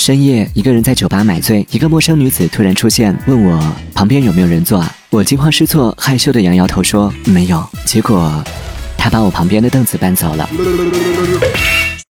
深夜一个人在酒吧买醉一个陌生女子突然出现问我旁边有没有人坐啊？我惊慌失措害羞的摇摇头说没有。结果她把我旁边的凳子搬走了。